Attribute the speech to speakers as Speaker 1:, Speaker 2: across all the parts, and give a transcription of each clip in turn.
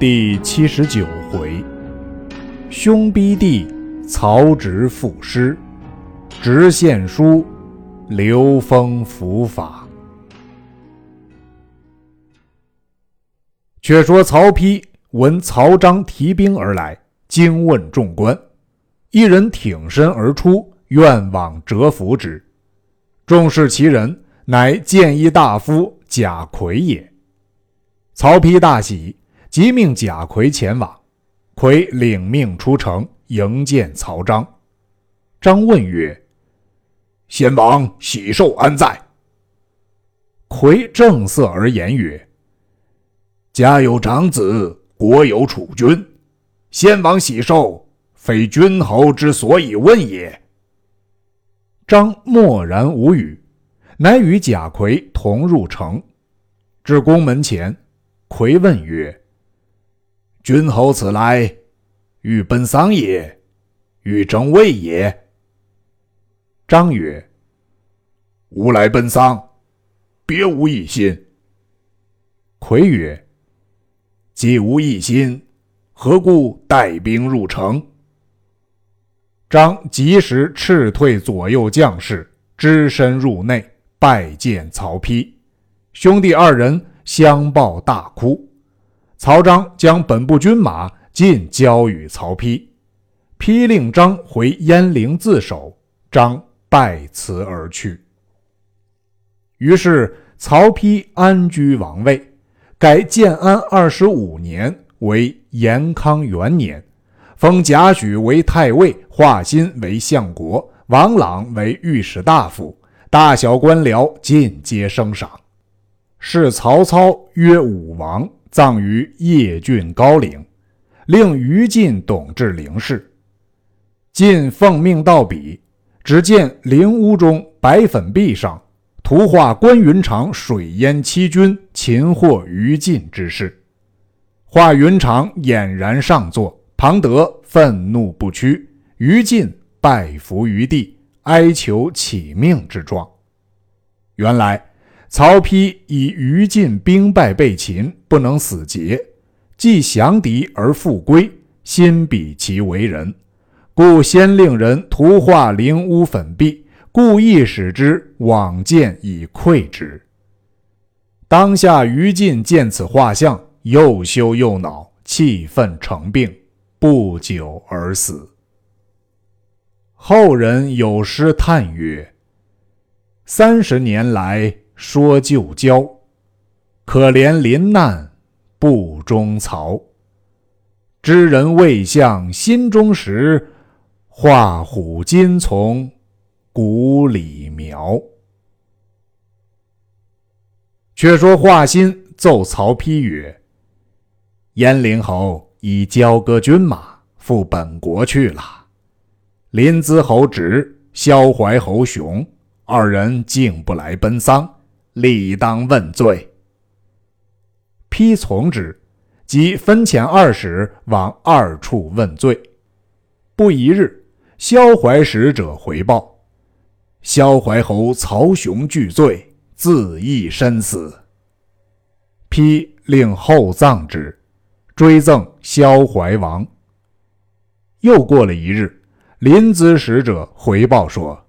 Speaker 1: 第七十九回，兄逼弟，曹植赋诗，直献书，刘封伏法。却说曹丕闻曹彰提兵而来，惊问众官，一人挺身而出，愿往折服之。众视其人，乃谏议大夫贾逵也。曹丕大喜。即命贾逵前往，逵领命出城迎见曹彰。张问曰：“
Speaker 2: 先王喜寿安在？”
Speaker 1: 逵正色而言曰：“
Speaker 2: 家有长子，国有储君。先王喜寿，非君侯之所以问也。”
Speaker 1: 张默然无语，乃与贾逵同入城，至宫门前，逵问曰：
Speaker 2: 君侯此来，欲奔丧也，欲征魏也。
Speaker 1: 张曰：“
Speaker 2: 吾来奔丧，别无一心。”
Speaker 1: 逵曰：“
Speaker 2: 既无一心，何故带兵入城？”
Speaker 1: 张及时斥退左右将士，只身入内拜见曹丕，兄弟二人相抱大哭。曹彰将本部军马尽交与曹丕，丕令张回鄢陵自守，张拜辞而去。于是曹丕安居王位，改建安二十五年为延康元年，封贾诩为太尉，华歆为相国，王朗为御史大夫，大小官僚尽皆升赏，是曹操曰武王。葬于邺郡高陵，令于禁董治陵事。晋奉命到彼，只见陵屋中白粉壁上图画关云长水淹七军、擒获于禁之事。画云长俨然上座，庞德愤怒不屈，于禁拜伏于地，哀求起命之状。原来。曹丕以于禁兵败被擒，不能死节，既降敌而复归，心比其为人，故先令人图画陵屋粉壁，故意使之往见以窥之。当下于禁见此画像，又羞又恼，气愤成病，不久而死。后人有诗叹曰：“三十年来。”说旧交，可怜临难不忠曹。知人未向心中时，画虎今从骨里苗。却说华歆奏曹丕曰：“鄢陵侯已交割军马，赴本国去了。临淄侯直、萧怀侯雄二人竟不来奔丧。”理当问罪。丕从之，即分遣二使往二处问罪。不一日，萧怀使者回报：萧怀侯曹雄拒罪，自缢身死。丕令厚葬之，追赠萧怀王。又过了一日，临淄使者回报说。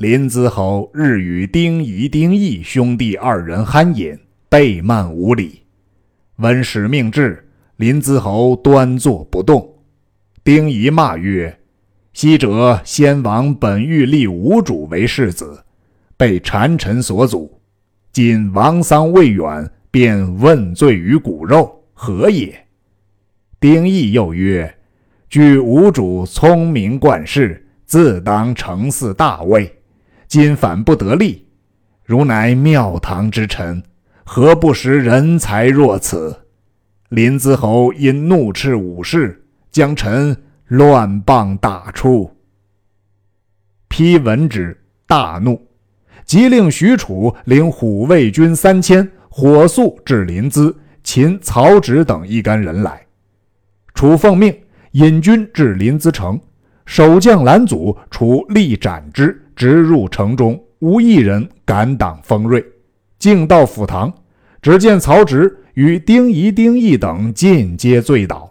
Speaker 1: 临淄侯日与丁仪、丁义兄弟二人酣饮，背慢无礼。闻使命至，临淄侯端坐不动。丁仪骂曰：“昔者先王本欲立吴主为世子，被谗臣所阻。今王丧未远，便问罪于骨肉，何也？”丁义又曰：“据吴主聪明贯世，自当承嗣大位。”今反不得力，如乃庙堂之臣，何不识人才若此？临淄侯因怒斥武士，将臣乱棒打出。批闻之，大怒，即令许褚领虎卫军三千，火速至临淄，擒曹植等一干人来。楚奉命引军至临淄城，守将拦阻，楚力斩之。直入城中，无一人敢挡锋锐。径到府堂，只见曹植与丁仪、丁义等尽皆醉倒，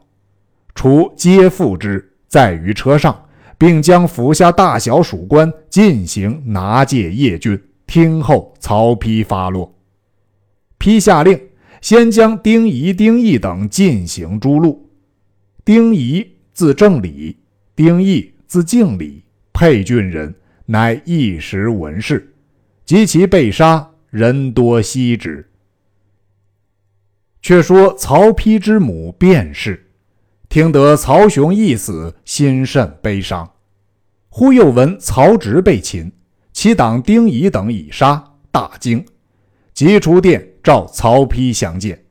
Speaker 1: 除皆缚之，在于车上，并将府下大小属官进行拿戒夜郡，听候曹丕发落。丕下令，先将丁仪、丁义等进行诛戮。丁仪字正礼，丁义字敬礼，沛郡人，乃一时闻事。及其被杀，人多惜之。却说曹丕之母卞氏，听得曹雄一死，心甚悲伤。忽又闻曹植被擒，其党丁仪等已杀，大惊，即出殿召曹丕相见。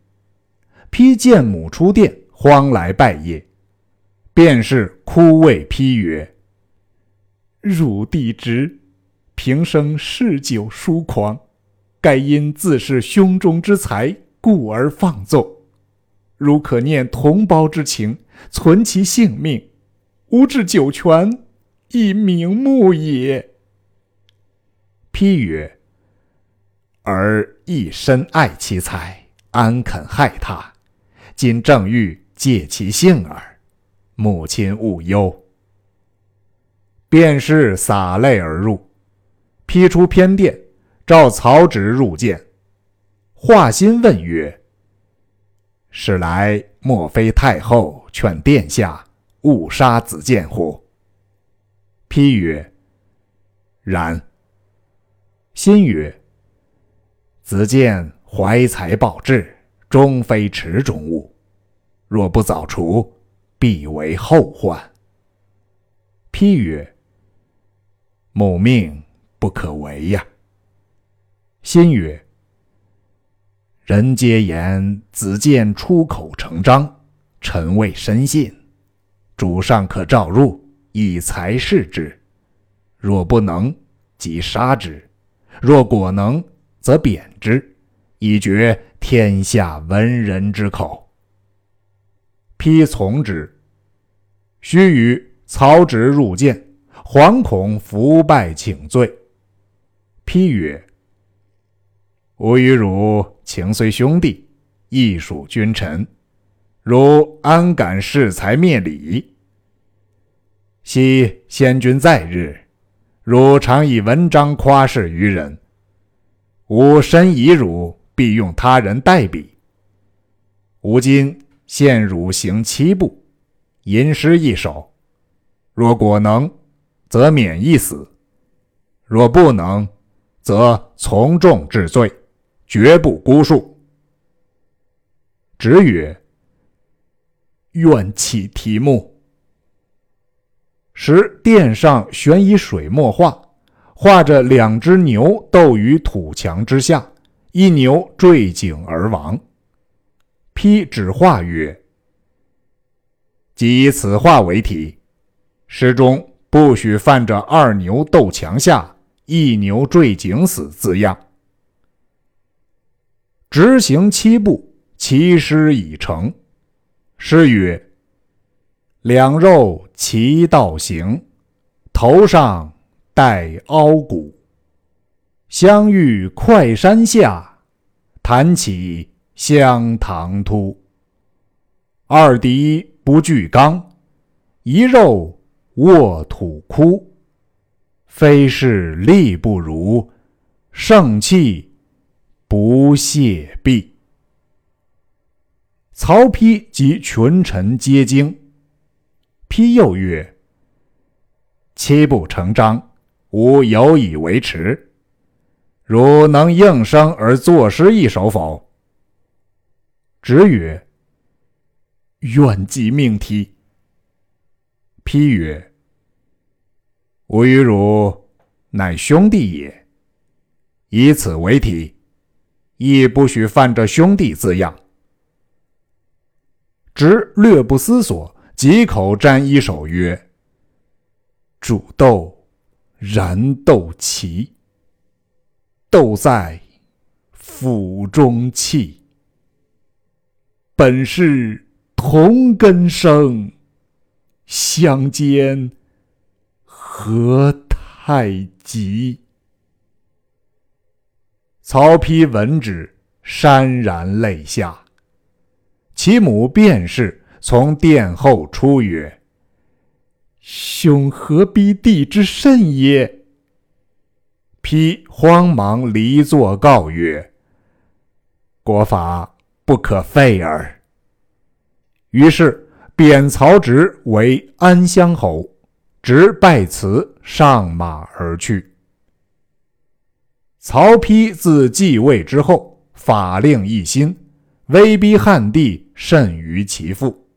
Speaker 1: 丕见母出殿，慌来拜谒。卞氏哭谓丕曰：“汝弟侄。”平生嗜酒疏狂，盖因自恃胸中之才，故而放纵。如可念同胞之情，存其性命，吾置九泉，亦瞑目也。批曰：“儿亦深爱其才，安肯害他？今正欲借其性耳，母亲勿忧。”便是洒泪而入。批出偏殿，召曹植入见。华歆问曰：“使来莫非太后劝殿下勿杀子建乎？”批曰：“然。”歆曰：“子建怀才抱志，终非池中物，若不早除，必为后患。”批曰：“母命。”不可违呀。心曰：“人皆言子建出口成章，臣未深信。主上可召入，以才试之。若不能，即杀之；若果能，则贬之，以绝天下文人之口。”丕从之。须臾，曹植入见，惶恐伏拜请罪。批曰：“吾与汝情虽兄弟，亦属君臣，汝安敢恃才灭礼？昔先君在日，汝常以文章夸示于人，吾深以汝，必用他人代笔。吾今献汝行七步，吟诗一首，若果能，则免一死；若不能，”则从重治罪，绝不孤恕。直曰：“愿起题目。”时殿上悬以水墨画，画着两只牛斗于土墙之下，一牛坠井而亡。批指画曰：“即以此画为题，诗中不许犯着二牛斗墙下。”一牛坠井死字样，执行七步，其诗已成。诗曰：“两肉齐道行，头上戴凹骨。相遇快山下，弹起香堂突。二敌不惧刚，一肉卧土枯。”非是力不如，盛气不泄弊。曹丕及群臣皆惊。丕又曰：“七不成章，吾有以为耻。汝能应声而作诗一首否？”直曰：“愿即命题。”丕曰。吾与汝乃兄弟也，以此为题，亦不许犯这兄弟字样。直略不思索，几口沾衣手曰：“煮豆燃豆萁，豆在釜中泣。本是同根生，相煎。”何太急？曹丕闻之，潸然泪下。其母卞氏从殿后出曰：“兄何逼弟之甚也？”丕慌忙离座告曰：“国法不可废耳。”于是贬曹植为安乡侯，直拜辞，上马而去。曹丕自继位之后，法令一新，威逼汉帝甚于其父。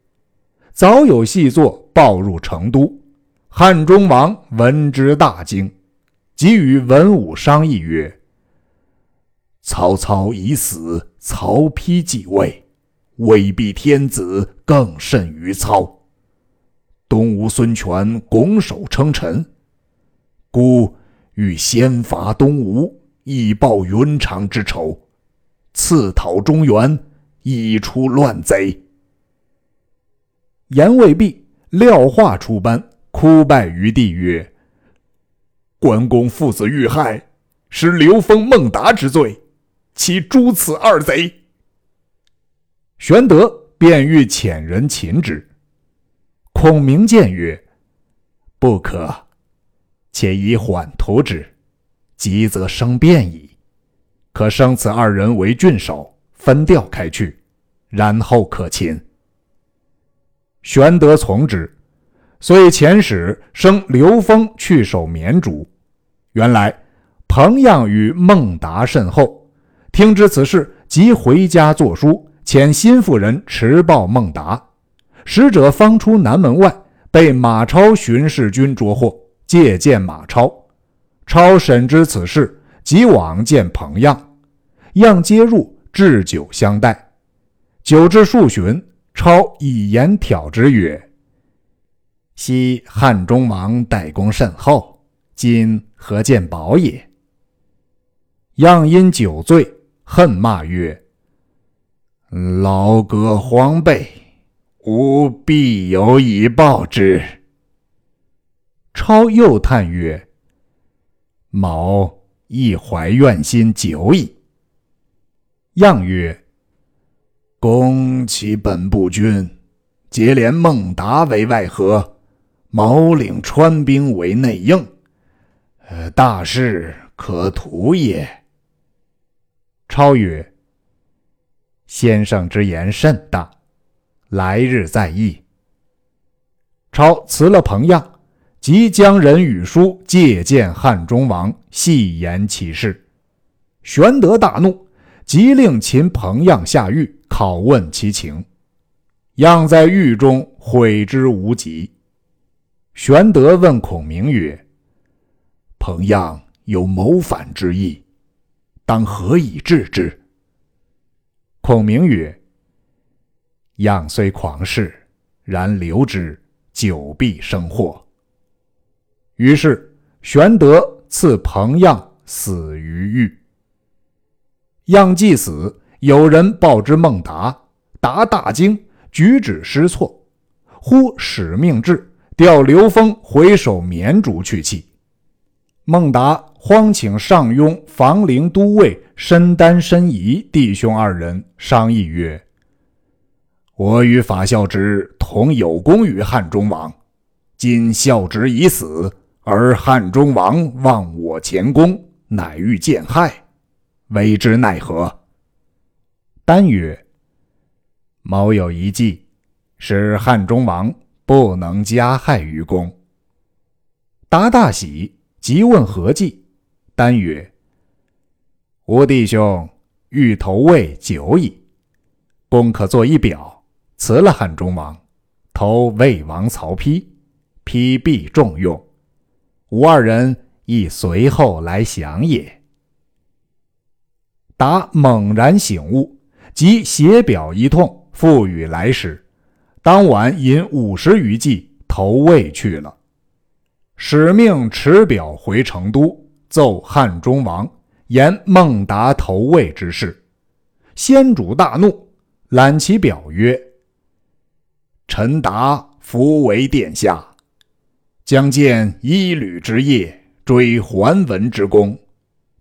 Speaker 1: 早有细作报入成都，汉中王闻之大惊，即与文武商议曰：“
Speaker 2: 曹操已死，曹丕继位，威逼天子更甚于操。东吴孙权拱手称臣，孤欲先伐东吴。”以报云长之仇，刺讨中原，以除乱贼。
Speaker 1: 言未毕，廖化出班，哭拜于地曰：“
Speaker 2: 关公父子遇害，是刘封、孟达之罪，其诛此二贼。”
Speaker 1: 玄德便欲遣人擒之。孔明见曰：“不可，且以缓图之。”急则生变矣，可生此二人为郡守，分调开去，然后可擒。玄德从之，遂遣使升刘封去守绵竹。原来彭样与孟达甚厚，听知此事，即回家作书，遣心腹人持报孟达。使者方出南门外，被马超巡视军捉获，借见马超。超审知此事，即往见彭样，样接入，置酒相待。酒至数巡，超以言挑之曰：“昔汉中王待公甚厚，今何见宝也？”样因酒醉，恨骂曰：“
Speaker 2: 老哥荒悖，吾必有以报之。”
Speaker 1: 超又叹曰：某亦怀怨心久矣。
Speaker 2: 样曰：“公其本不君，结连孟达为外合，毛领川兵为内应，呃，大事可图也。”
Speaker 1: 超曰：“先生之言甚大，来日再议。”超辞了彭样。即将人与书借见汉中王，细言其事。玄德大怒，即令秦彭样下狱，拷问其情。样在狱中悔之无及。玄德问孔明曰：“
Speaker 2: 彭样有谋反之意，当何以治之？”
Speaker 1: 孔明曰：“样虽狂士，然留之，久必生祸。”于是，玄德赐彭样死于狱。样既死，有人报之孟达，达大惊，举止失措。忽使命至，调刘封回守绵竹去气。孟达慌请上庸、房陵都尉申丹、申仪弟兄二人商议曰：“我与法孝直同有功于汉中王，今孝直已死。”而汉中王忘我前功，乃欲见害，为之奈何？丹曰：“某有一计，使汉中王不能加害于公。”达大喜，即问何计。丹曰：“吾弟兄欲投魏久矣，公可作一表，辞了汉中王，投魏王曹丕，丕必重用。”吾二人亦随后来降也。达猛然醒悟，即写表一通，付与来使。当晚引五十余骑投魏去了。使命持表回成都，奏汉中王，言孟达投魏之事。先主大怒，揽其表曰：“
Speaker 2: 臣达弗为殿下。”将见一旅之业，追桓文之功，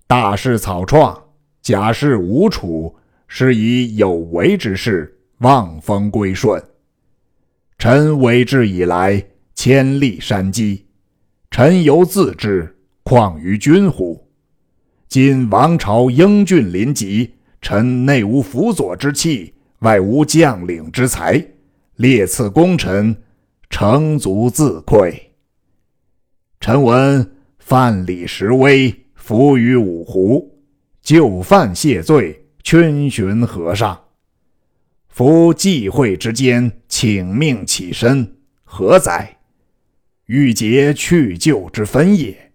Speaker 2: 大事草创，假事吴楚，是以有为之事望风归顺。臣为之以来，千历山积，臣犹自知，况于君乎？今王朝英俊临极，臣内无辅佐之器，外无将领之才，列次功臣，诚足自愧。臣闻范蠡实威，伏于五湖，就范谢罪，逡巡河上。夫际会之间，请命起身，何哉？欲结去旧之分也。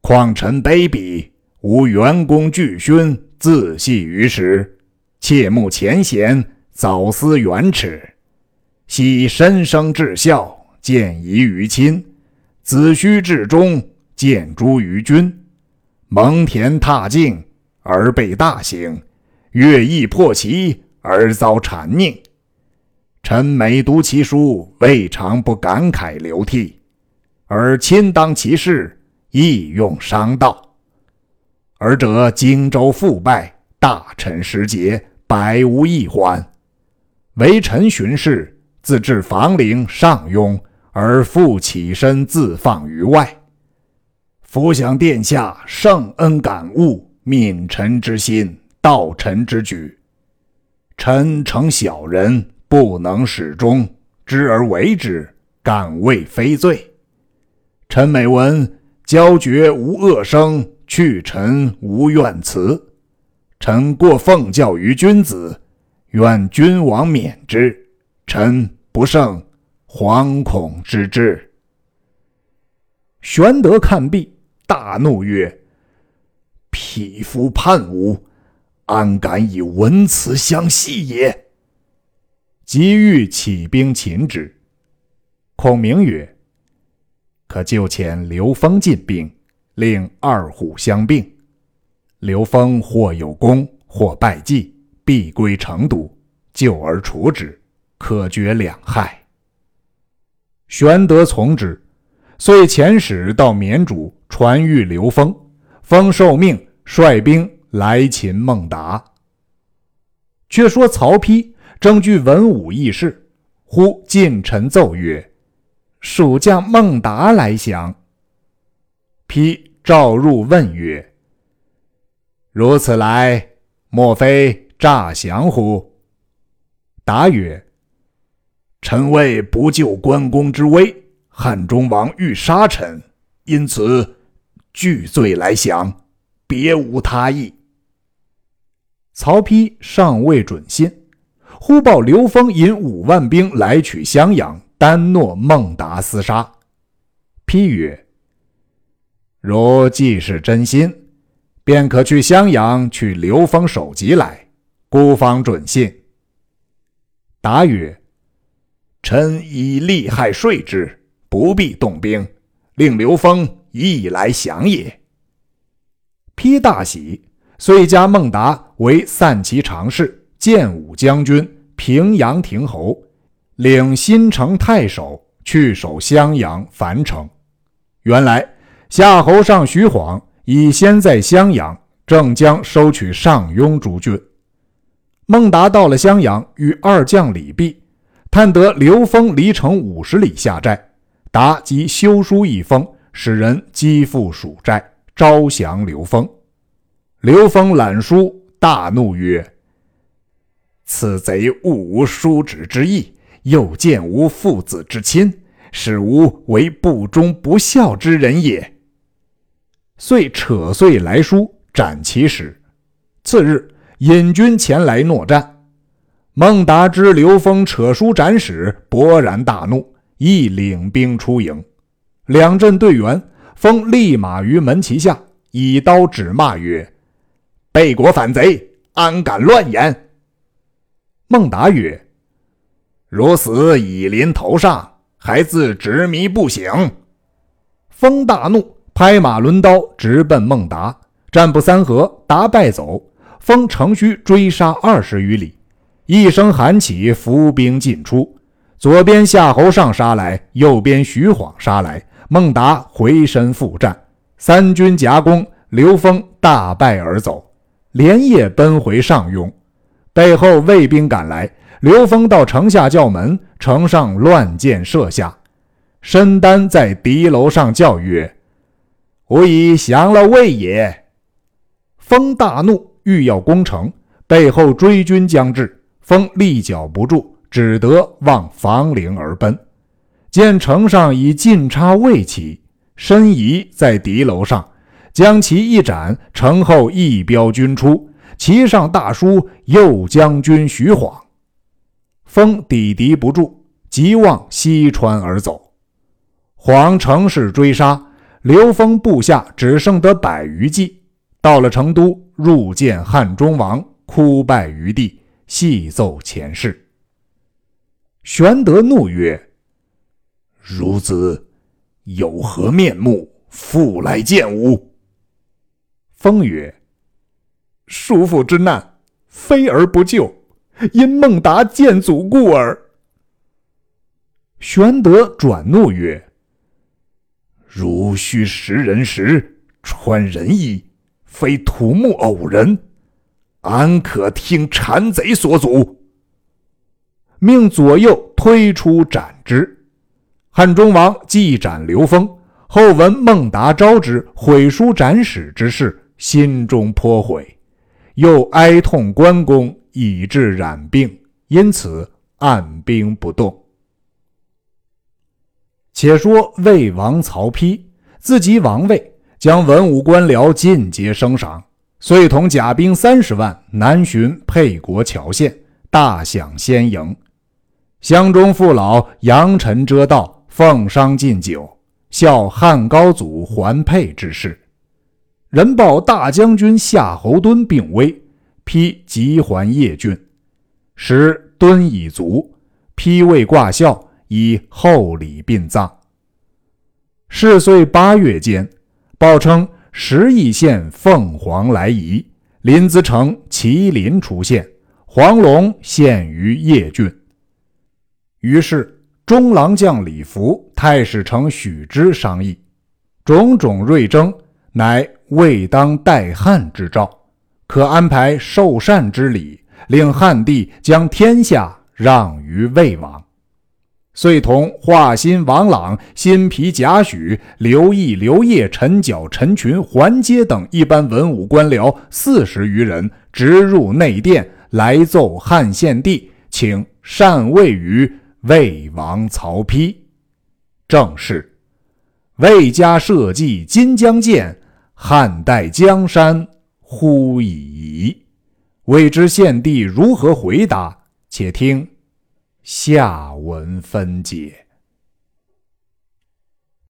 Speaker 2: 况臣卑鄙，无元功巨勋，自系于时，切慕前贤，早思远耻。昔身生至孝，见疑于亲；子虚至忠，见诸于君。蒙恬踏径，而被大刑；乐毅破齐。而遭谗佞，臣每读其书，未尝不感慨流涕；而亲当其事，亦用商道。尔者荆州复败，大臣失节，百无一欢。为臣巡视，自置房陵、上庸，而复起身自放于外。伏想殿下圣恩感悟，悯臣之心，道臣之举。臣诚小人，不能始终，知而为之，敢谓非罪。臣每闻交绝无恶声，去臣无怨辞。臣过奉教于君子，愿君王免之。臣不胜惶恐之至。
Speaker 1: 玄德看毕，大怒曰：“
Speaker 2: 匹夫叛吾！”安敢以文辞相戏也？
Speaker 1: 急欲起兵擒之。孔明曰：“可就遣刘封进兵，令二虎相并。刘封或有功，或败绩，必归成都，救而除之，可绝两害。”玄德从之，遂遣使到绵竹传谕刘封，封受命率兵。来擒孟达。却说曹丕正据文武议事，忽近臣奏曰：“蜀将孟达来降。”丕召入问曰：“如此来，莫非诈降乎？”答曰：“
Speaker 2: 臣为不救关公之危，汉中王欲杀臣，因此拒罪来降，别无他意。”
Speaker 1: 曹丕尚未准信，忽报刘封引五万兵来取襄阳，单诺孟达厮杀。丕曰：“如既是真心，便可去襄阳取刘封首级来，孤方准信。”答曰：“
Speaker 2: 臣以利害说之，不必动兵，令刘封亦来降也。”
Speaker 1: 丕大喜。遂加孟达为散骑常侍、建武将军、平阳亭侯，领新城太守，去守襄阳、樊城。原来夏侯尚徐晃已先在襄阳，正将收取上庸诸郡。孟达到了襄阳，与二将礼毕，探得刘封离城五十里下寨，达即修书一封，使人击赴蜀寨，招降刘封。刘封览书，大怒曰：“此贼误无叔侄之意，又见无父子之亲，使吾为不忠不孝之人也。”遂扯碎来书，斩其使。次日，引军前来搦战。孟达知刘封扯书斩使，勃然大怒，亦领兵出营。两阵对圆，封立马于门旗下，以刀指骂曰：背国反贼，安敢乱言？孟达曰：“如死已临头上，还自执迷不醒。”风大怒，拍马抡刀，直奔孟达。战不三合，达败走。封乘虚追杀二十余里，一声喊起，伏兵尽出。左边夏侯尚杀来，右边徐晃杀来。孟达回身复战，三军夹攻，刘封大败而走。连夜奔回上庸，背后魏兵赶来，刘封到城下叫门，城上乱箭射下。申丹在敌楼上叫曰：“吾已降了魏也。”封大怒，欲要攻城，背后追军将至，风立脚不住，只得望房陵而奔。见城上已尽插魏旗，申仪在敌楼上将其一斩，城后一彪军出，旗上大书“右将军徐晃”。风抵敌不住，急望西川而走。黄乘势追杀，刘封部下只剩得百余骑。到了成都，入见汉中王，哭拜于地，细奏前事。玄德怒曰：“
Speaker 2: 孺子有何面目，复来见吾？”
Speaker 1: 风曰：“叔父之难，非而不救。”因孟达见祖故耳。玄德转怒曰：“
Speaker 2: 如须识人时，穿人衣，非土木偶人，安可听谗贼所阻？”
Speaker 1: 命左右推出斩之。汉中王既斩刘封，后闻孟达招之，毁书斩使之事，心中颇悔，又哀痛关公。以致染病，因此按兵不动。且说魏王曹丕自即王位，将文武官僚尽皆升赏，遂同甲兵三十万南巡沛国谯县，大享先营。乡中父老扬尘遮道，奉觞进酒，效汉高祖还沛之事。人报大将军夏侯惇病危。丕急还邺郡，时敦已卒，丕未挂孝，以厚礼殡葬。是岁八月间，报称石邑县凤凰来仪，临淄城麒麟出现，黄龙现于邺郡。于是中郎将李福、太史丞许之商议，种种瑞征，乃未当代汉之兆。可安排受禅之礼，令汉帝将天下让于魏王，遂同华歆、王朗、辛毗、贾诩、刘毅、刘烨、陈缴、陈群、桓阶等一般文武官僚四十余人，直入内殿来奏汉献帝，请禅位于魏王曹丕。正是：魏家社稷今将建，汉代江山。乎矣！未知献帝如何回答？且听下文分解。